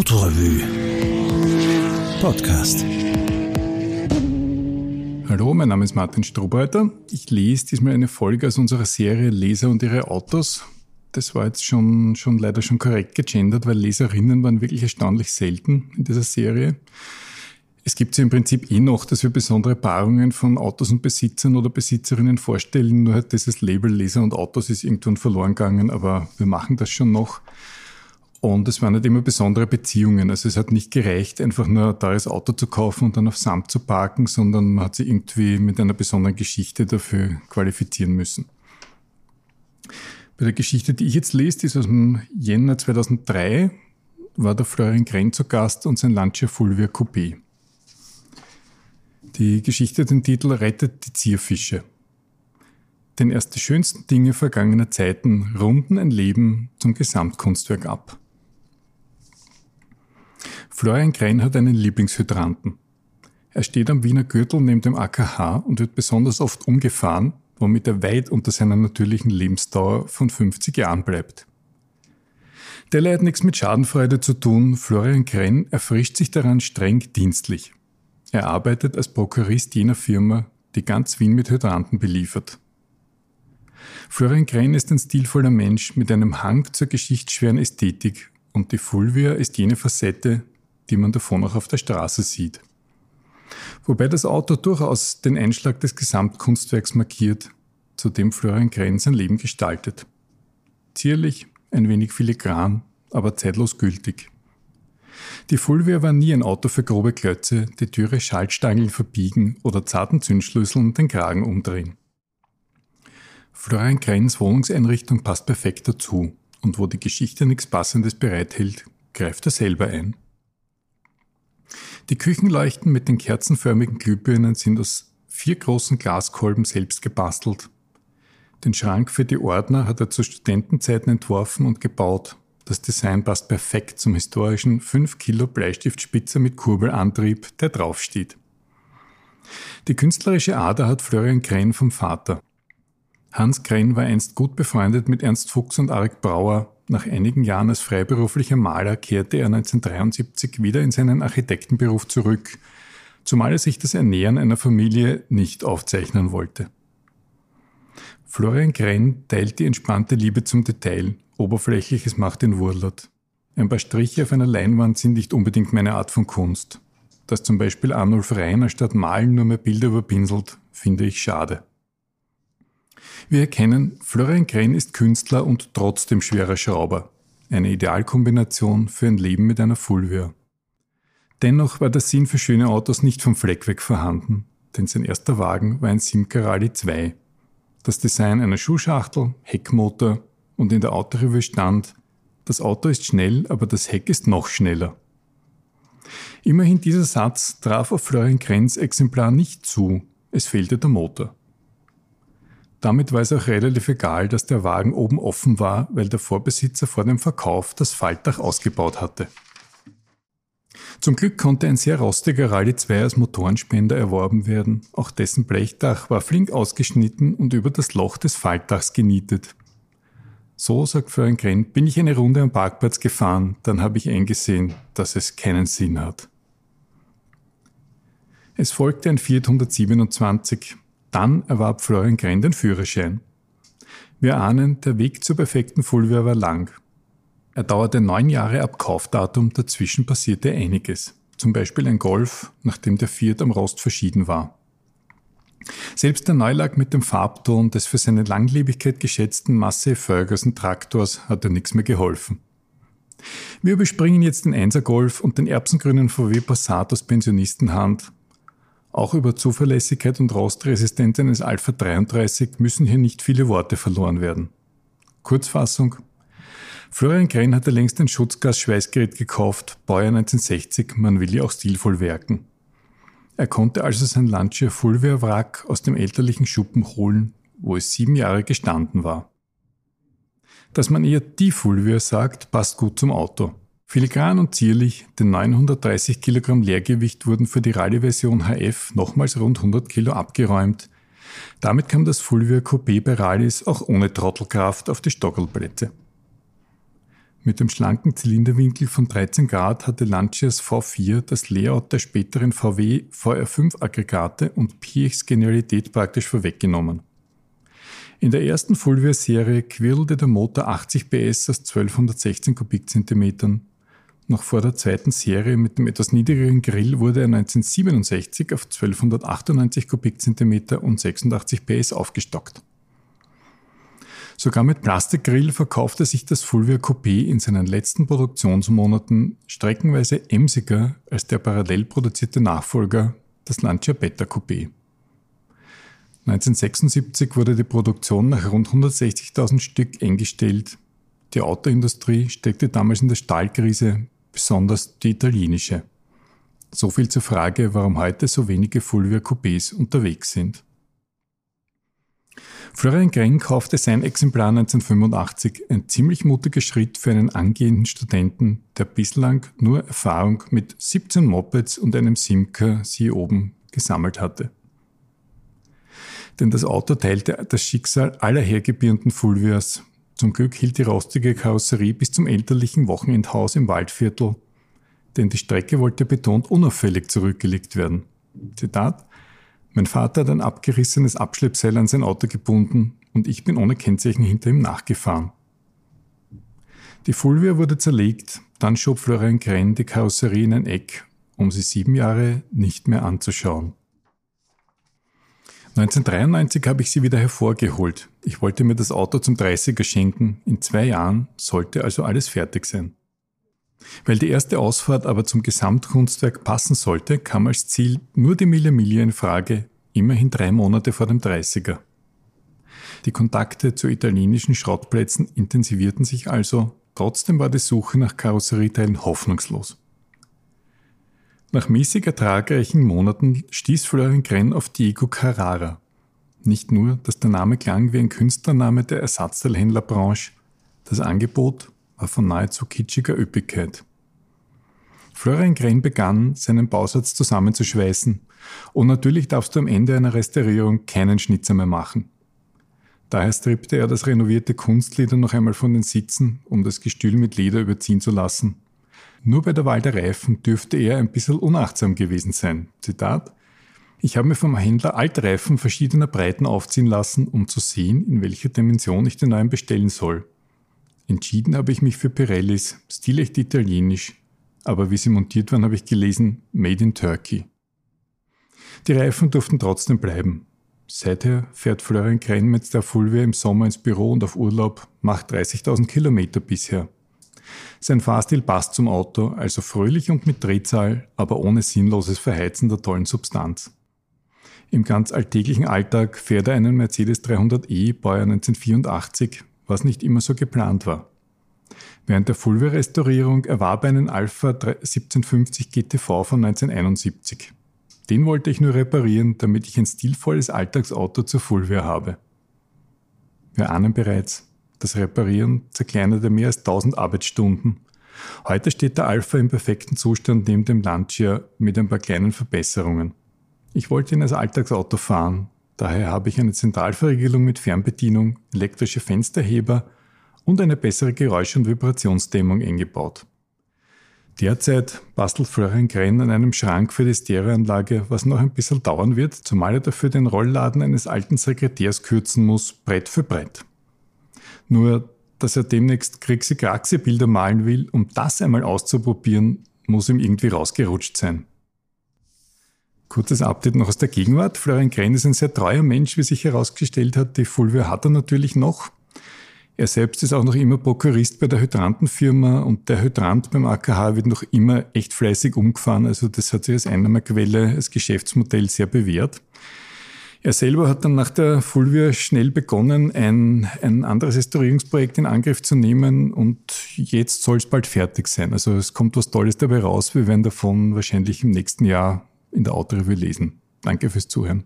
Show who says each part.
Speaker 1: Autorevue Podcast.
Speaker 2: Hallo, mein Name ist Martin Strohbeiter. Ich lese diesmal eine Folge aus unserer Serie Leser und ihre Autos. Das war jetzt schon, schon leider schon korrekt gegendert, weil Leserinnen waren wirklich erstaunlich selten in dieser Serie. Es gibt ja im Prinzip eh noch, dass wir besondere Paarungen von Autos und Besitzern oder Besitzerinnen vorstellen. Nur hat dieses Label Leser und Autos ist irgendwann verloren gegangen, aber wir machen das schon noch. Und es waren nicht immer besondere Beziehungen. Also es hat nicht gereicht, einfach nur ein teures Auto zu kaufen und dann auf Samt zu parken, sondern man hat sich irgendwie mit einer besonderen Geschichte dafür qualifizieren müssen. Bei der Geschichte, die ich jetzt lese, die ist aus dem Jänner 2003, war der Florian Grenz zu Gast und sein Lancia Fulvia Coupé. Die Geschichte den Titel Rettet die Zierfische. Denn erst die schönsten Dinge vergangener Zeiten runden ein Leben zum Gesamtkunstwerk ab. Florian Krein hat einen Lieblingshydranten. Er steht am Wiener Gürtel neben dem AKH und wird besonders oft umgefahren, womit er weit unter seiner natürlichen Lebensdauer von 50 Jahren bleibt. Der hat nichts mit Schadenfreude zu tun. Florian Krenn erfrischt sich daran streng dienstlich. Er arbeitet als Prokurist jener Firma, die ganz Wien mit Hydranten beliefert. Florian Krenn ist ein stilvoller Mensch mit einem Hang zur geschichtsschweren Ästhetik und die Fulvia ist jene Facette, die man davon auch auf der Straße sieht. Wobei das Auto durchaus den Einschlag des Gesamtkunstwerks markiert, zu dem Florian Krenn sein Leben gestaltet. Zierlich, ein wenig filigran, aber zeitlos gültig. Die Fulvia war nie ein Auto für grobe Klötze, die dürre Schaltstangen verbiegen oder zarten Zündschlüsseln den Kragen umdrehen. Florian Krenns Wohnungseinrichtung passt perfekt dazu und wo die Geschichte nichts Passendes bereithält, greift er selber ein. Die Küchenleuchten mit den kerzenförmigen Glühbirnen sind aus vier großen Glaskolben selbst gebastelt. Den Schrank für die Ordner hat er zu Studentenzeiten entworfen und gebaut. Das Design passt perfekt zum historischen 5 Kilo Bleistiftspitzer mit Kurbelantrieb, der draufsteht. Die künstlerische Ader hat Florian Krenn vom Vater. Hans Krenn war einst gut befreundet mit Ernst Fuchs und Arik Brauer, nach einigen Jahren als freiberuflicher Maler kehrte er 1973 wieder in seinen Architektenberuf zurück, zumal er sich das Ernähren einer Familie nicht aufzeichnen wollte. Florian Krenn teilt die entspannte Liebe zum Detail, Oberflächliches macht den Wurlert. Ein paar Striche auf einer Leinwand sind nicht unbedingt meine Art von Kunst. Dass zum Beispiel Arnulf Reiner statt Malen nur mehr Bilder überpinselt, finde ich schade. Wir erkennen, Florian Krenn ist Künstler und trotzdem schwerer Schrauber. Eine Idealkombination für ein Leben mit einer Fulvia. Dennoch war der Sinn für schöne Autos nicht vom Fleck weg vorhanden, denn sein erster Wagen war ein Simca Rally 2. Das Design einer Schuhschachtel, Heckmotor und in der Autorevue stand, das Auto ist schnell, aber das Heck ist noch schneller. Immerhin dieser Satz traf auf Florian Krenz Exemplar nicht zu, es fehlte der Motor. Damit war es auch relativ egal, dass der Wagen oben offen war, weil der Vorbesitzer vor dem Verkauf das Faltdach ausgebaut hatte. Zum Glück konnte ein sehr rostiger Rallye 2 als Motorenspender erworben werden. Auch dessen Blechdach war flink ausgeschnitten und über das Loch des Faltdachs genietet. So, sagt Florian Grenn, bin ich eine Runde am Parkplatz gefahren, dann habe ich eingesehen, dass es keinen Sinn hat. Es folgte ein Fiat 127, dann erwarb Florian Grenn den Führerschein. Wir ahnen, der Weg zur perfekten Fulvia war lang. Er dauerte neun Jahre ab Kaufdatum, dazwischen passierte einiges. Zum Beispiel ein Golf, nachdem der Fiat am Rost verschieden war. Selbst der Neulack mit dem Farbton des für seine Langlebigkeit geschätzten Massey Ferguson Traktors hatte nichts mehr geholfen. Wir überspringen jetzt den 1er Golf und den erbsengrünen VW Passat aus Pensionistenhand auch über Zuverlässigkeit und Rostresistenz eines Alpha 33 müssen hier nicht viele Worte verloren werden. Kurzfassung. Florian Krenn hatte längst ein Schutzgas-Schweißgerät gekauft, Baujahr 1960, man will ja auch stilvoll werken. Er konnte also sein Lancia Fulvia Wrack aus dem elterlichen Schuppen holen, wo es sieben Jahre gestanden war. Dass man eher die Fulvia sagt, passt gut zum Auto. Filigran und zierlich, den 930 Kilogramm Leergewicht wurden für die Rallye-Version HF nochmals rund 100 Kilo abgeräumt. Damit kam das Fulvia Coupé bei Rallyes auch ohne Trottelkraft auf die Stockelplätze. Mit dem schlanken Zylinderwinkel von 13 Grad hatte Lancias V4 das Layout der späteren VW VR5 Aggregate und PX Genialität praktisch vorweggenommen. In der ersten Fulvia-Serie quirlte der Motor 80 PS aus 1216 Kubikzentimetern. Noch vor der zweiten Serie mit dem etwas niedrigeren Grill wurde er 1967 auf 1298 Kubikzentimeter und 86 PS aufgestockt. Sogar mit Plastikgrill verkaufte sich das Fulvia Coupé in seinen letzten Produktionsmonaten streckenweise emsiger als der parallel produzierte Nachfolger, das Lancia Beta Coupé. 1976 wurde die Produktion nach rund 160.000 Stück eingestellt. Die Autoindustrie steckte damals in der Stahlkrise, besonders die italienische. So viel zur Frage, warum heute so wenige Fulvia Coupés unterwegs sind. Florian Greng kaufte sein Exemplar 1985, ein ziemlich mutiger Schritt für einen angehenden Studenten, der bislang nur Erfahrung mit 17 Mopeds und einem Simca, sie oben, gesammelt hatte. Denn das Auto teilte das Schicksal aller hergebirnten Fulvias. Zum Glück hielt die rostige Karosserie bis zum elterlichen Wochenendhaus im Waldviertel, denn die Strecke wollte betont unauffällig zurückgelegt werden. Zitat mein Vater hat ein abgerissenes Abschleppseil an sein Auto gebunden und ich bin ohne Kennzeichen hinter ihm nachgefahren. Die Fulvia wurde zerlegt, dann schob Florian Grenn die Karosserie in ein Eck, um sie sieben Jahre nicht mehr anzuschauen. 1993 habe ich sie wieder hervorgeholt. Ich wollte mir das Auto zum 30er schenken. In zwei Jahren sollte also alles fertig sein. Weil die erste Ausfahrt aber zum Gesamtkunstwerk passen sollte, kam als Ziel nur die Mille Miglia in Frage, immerhin drei Monate vor dem 30er. Die Kontakte zu italienischen Schrottplätzen intensivierten sich also, trotzdem war die Suche nach Karosserieteilen hoffnungslos. Nach mäßig ertragreichen Monaten stieß Florian Grenn auf Diego Carrara. Nicht nur, dass der Name klang wie ein Künstlername der Ersatzteilhändlerbranche, das Angebot war von nahezu kitschiger Üppigkeit. Florian Grenn begann, seinen Bausatz zusammenzuschweißen. Und natürlich darfst du am Ende einer Restaurierung keinen Schnitzer mehr machen. Daher strippte er das renovierte Kunstleder noch einmal von den Sitzen, um das Gestühl mit Leder überziehen zu lassen. Nur bei der Wahl der Reifen dürfte er ein bisschen unachtsam gewesen sein. Zitat ich habe mir vom Händler Altreifen verschiedener Breiten aufziehen lassen, um zu sehen, in welcher Dimension ich den neuen bestellen soll. Entschieden habe ich mich für Pirellis, stilecht italienisch, aber wie sie montiert waren, habe ich gelesen, Made in Turkey. Die Reifen durften trotzdem bleiben. Seither fährt Florian Krenn mit der Fulvia im Sommer ins Büro und auf Urlaub, macht 30.000 Kilometer bisher. Sein Fahrstil passt zum Auto, also fröhlich und mit Drehzahl, aber ohne sinnloses Verheizen der tollen Substanz. Im ganz alltäglichen Alltag fährt er einen Mercedes 300e Baujahr 1984 was nicht immer so geplant war. Während der Fulvia-Restaurierung erwarb er einen Alpha 1750 GTV von 1971. Den wollte ich nur reparieren, damit ich ein stilvolles Alltagsauto zur Fulvia habe. Wir ahnen bereits, das Reparieren zerkleinerte mehr als 1000 Arbeitsstunden. Heute steht der Alpha im perfekten Zustand neben dem Lancia mit ein paar kleinen Verbesserungen. Ich wollte ihn als Alltagsauto fahren Daher habe ich eine Zentralverriegelung mit Fernbedienung, elektrische Fensterheber und eine bessere Geräusch- und Vibrationsdämmung eingebaut. Derzeit bastelt Florian Grenn an einem Schrank für die Stereoanlage, was noch ein bisschen dauern wird, zumal er dafür den Rollladen eines alten Sekretärs kürzen muss, Brett für Brett. Nur, dass er demnächst Krixi-Kraxi-Bilder malen will, um das einmal auszuprobieren, muss ihm irgendwie rausgerutscht sein. Kurzes Update noch aus der Gegenwart. Florian Krenn ist ein sehr treuer Mensch, wie sich herausgestellt hat. Die Fulvia hat er natürlich noch. Er selbst ist auch noch immer Prokurist bei der Hydrantenfirma und der Hydrant beim AKH wird noch immer echt fleißig umgefahren. Also das hat sich als Einnahmequelle, als Geschäftsmodell sehr bewährt. Er selber hat dann nach der Fulvia schnell begonnen, ein, ein anderes Restaurierungsprojekt in Angriff zu nehmen und jetzt soll es bald fertig sein. Also es kommt was Tolles dabei raus. Wir werden davon wahrscheinlich im nächsten Jahr in der Autorevue lesen. Danke fürs Zuhören.